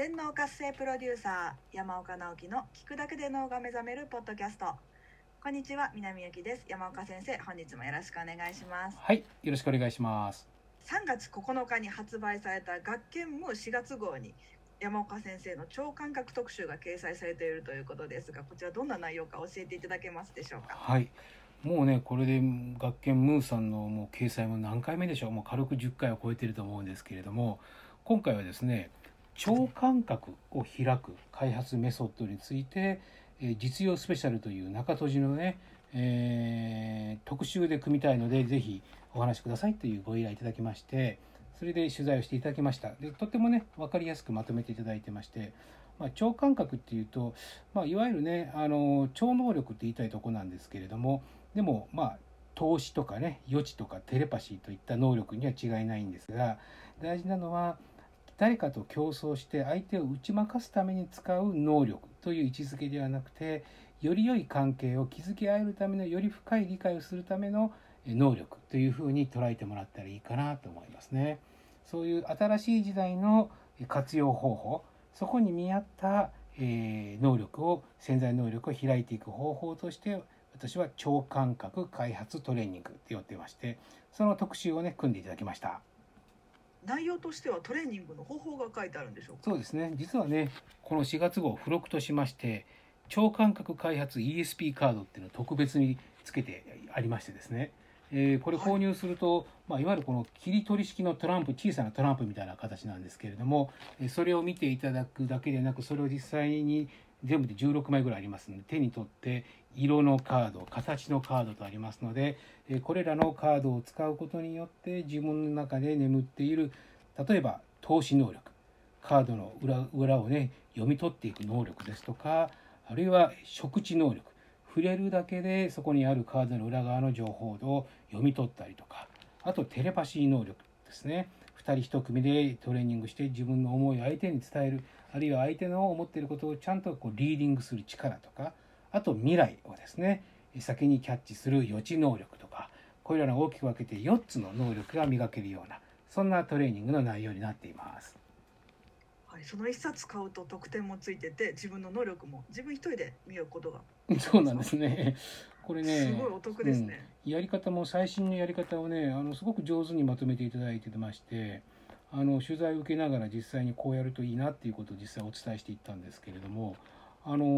全脳活性プロデューサー山岡直樹の聞くだけで脳が目覚めるポッドキャストこんにちは南由紀です山岡先生本日もよろしくお願いしますはい、よろしくお願いします。3月9日に発売された学研ムー4月号に山岡先生の超感覚特集が掲載されているということですがこちらどんな内容か教えていただけますでしょうか？はい。もうね、これで学研ムーさんのもう掲載も何回目でしょう。もう軽く10回を超えてると思うんですけれども、今回はですね、超感覚を開く開発メソッドについて、え実用スペシャルという中閉じのね、えー特集で組みたいので、ぜひお話しくださいというご依頼いただきまして、それで取材をしていただきました。で、とてもね、分かりやすくまとめていただいてまして、まあ、超感覚っていうと、まあ、いわゆるねあの超能力って言いたいとこなんですけれどもでもまあ投資とかね予知とかテレパシーといった能力には違いないんですが大事なのは誰かと競争して相手を打ち負かすために使う能力という位置づけではなくてより良い関係を築き合えるためのより深い理解をするためのえ能力というふうに捉えてもらったらいいかなと思いますね。そういう新しい時代のえ活用方法そこに見合った、え能力を潜在能力を開いていく方法として私は超感覚開発トレーニングって呼ってましてその特集をね組んでいただきました内容としてはトレーニングの方法が書いてあるんでしょうか？そうですね。実はねこの4月号付録としまして超感覚開発 ESP カードっていうのを特別につけてありましてですね。えーこれ購入すると、いまあ、いわゆるこの切り取り式のトランプ小さなトランプみたいな形なんですけれどもそれを見ていただくだけでなくそれを実際に全部で16枚ぐらいありますので手に取って色のカード形のカードとありますのでこれらのカードを使うことによって自分の中で眠っている例えば投資能力カードの裏裏をね読み取っていく能力ですとかあるいは触知能力触れるだけでそこにあるカードの裏側の情報を読み取ったりとかあとテレパシー能力ですね。2人1組でトレーニングして自分の思いを相手に伝えるあるいは相手の思っていることをちゃんとこうリーディングする力とかあと未来をですね先にキャッチする予知能力とかこれらの大きく分けて4つの能力が磨けるようなそんなトレーニングの内容になっています。はい、その一冊買うと特典もついてて自分の能力も自分一人で見ることがそうなんですね。これね、すごいお得ですね、やり方も最新のやり方をねあのすごく上手にまとめていただいてましてあの取材を受けながら実際にこうやるといいなっていうことを実際お伝えしていったんですけれどもあの、う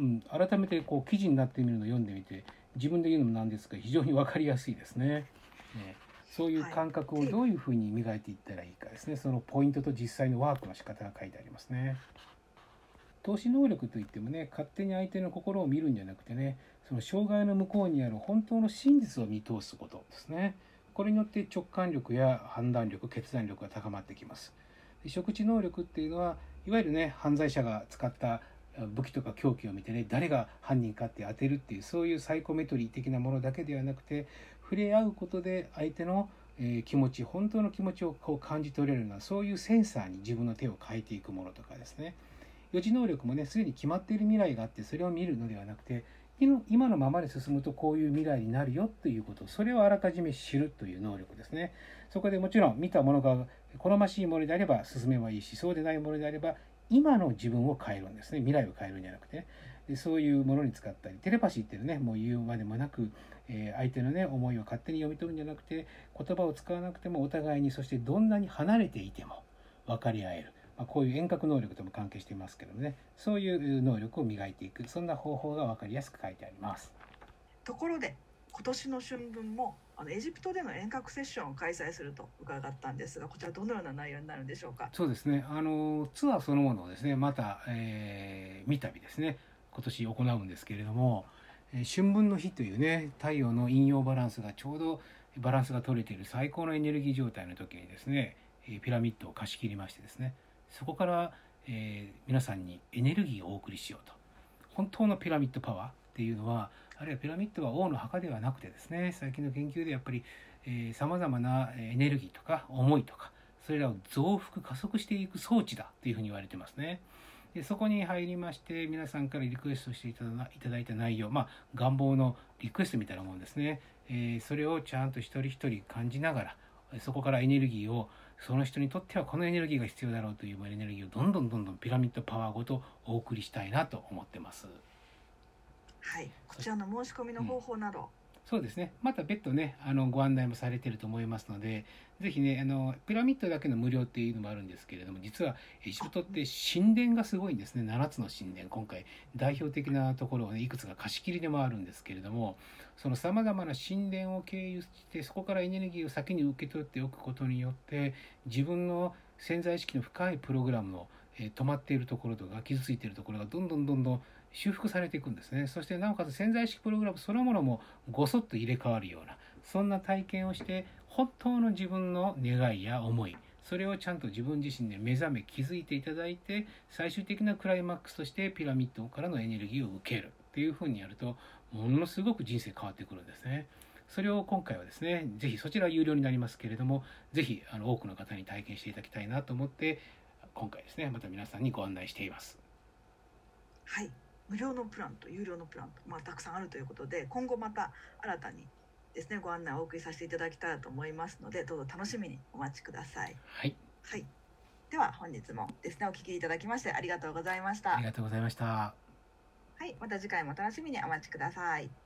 ん、改めてこう記事になってみるのを読んでみて自分で言うのもなんですが非常に分かりやすいですね。ねそういう感覚をどういうふうに磨いていったらいいかですね、そのポイントと実際のワークの仕方が書いてありますね。投資能力といってもね勝手に相手の心を見るんじゃなくてねその障害の向こうにある本当の真実を見通すことですね。これによって直感力や判断力決断力が高まってきます。で触知能力っていうのはいわゆるね犯罪者が使った武器とか凶器を見てね誰が犯人かって当てるっていうそういうサイコメトリー的なものだけではなくて触れ合うことで相手のえ気持ち本当の気持ちをこう感じ取れるようなそういうセンサーに自分の手を変えていくものとかですね。予知能力もねすでに決まっている未来があってそれを見るのではなくて今のままで進むとこういう未来になるよということそれをあらかじめ知るという能力ですね。そこでもちろん見たものが好ましいものであれば進めばいいしそうでないものであれば今の自分を変えるんですね。未来を変えるんじゃなくて。ねでそういうものに使ったりテレパシーっていうねもう言うまでもなく、えー相手のね思いを勝手に読み取るんじゃなくて言葉を使わなくてもお互いにそしてどんなに離れていても分かり合える、まあ、こういう遠隔能力とも関係していますけどもね。そういう能力を磨いていく。そんな方法が分かりやすく書いてあります。ところで今年の春分もあのエジプトでの遠隔セッションを開催すると伺ったんですがこちらどのような内容になるんでしょうか？そうですね。あのツアーそのものをですねまた、えー、三度ですね今年行うんですけれども、えー春分の日というね太陽の陰陽バランスがちょうどバランスが取れている最高のエネルギー状態の時にですねえーピラミッドを貸し切りましてですねそこから、えー皆さんにエネルギーをお送りしようと本当のピラミッドパワーっていうのはあるいはピラミッドは王の墓ではなくてですね最近の研究でやっぱりさまざまなエネルギーとか思いとかそれらを増幅加速していく装置だというふうに言われてますね。でそこに入りまして皆さんからリクエストしていただいた内容まあ願望のリクエストみたいなもんですね、えーそれをちゃんと一人一人感じながらそこからエネルギーをその人にとってはこのエネルギーが必要だろうというエネルギーをどんどんどんどんピラミッドパワーごとお送りしたいなと思ってます。はい、こちらの申し込みの方法など、そうですね。また別途ね、あの、ご案内もされてると思いますので、ぜひね、あの、ピラミッドだけの無料っていうのもあるんですけれども、実は、エジプトって神殿がすごいんですね。7つの神殿。今回、代表的なところをね、いくつか貸し切りでもあるんですけれども、その様々な神殿を経由して、そこからエネルギーを先に受け取っておくことによって、自分の潜在意識の深いプログラムの、えー止まっているところとか、傷ついているところがどんどんどんどん修復されていくんですね。そしてなおかつ潜在意識プログラムそのものもごそっと入れ替わるような、そんな体験をして、本当の自分の願いや思い、それをちゃんと自分自身で目覚め気づいていただいて、最終的なクライマックスとしてピラミッドからのエネルギーを受けるっていう風にやると、ものすごく人生変わってくるんですね。それを今回はですね、ぜひそちら有料になりますけれども、ぜひあの多くの方に体験していただきたいなと思って、今回ですね、また皆さんにご案内しています。はい、無料のプランと有料のプランと、まあ、たくさんあるということで今後また新たにですねご案内をお送りさせていただきたいと思いますのでどうぞ楽しみにお待ちください。はい、はい、では本日もですねお聞きいただきましてありがとうございました。ありがとうございました。はい、また次回も楽しみにお待ちください。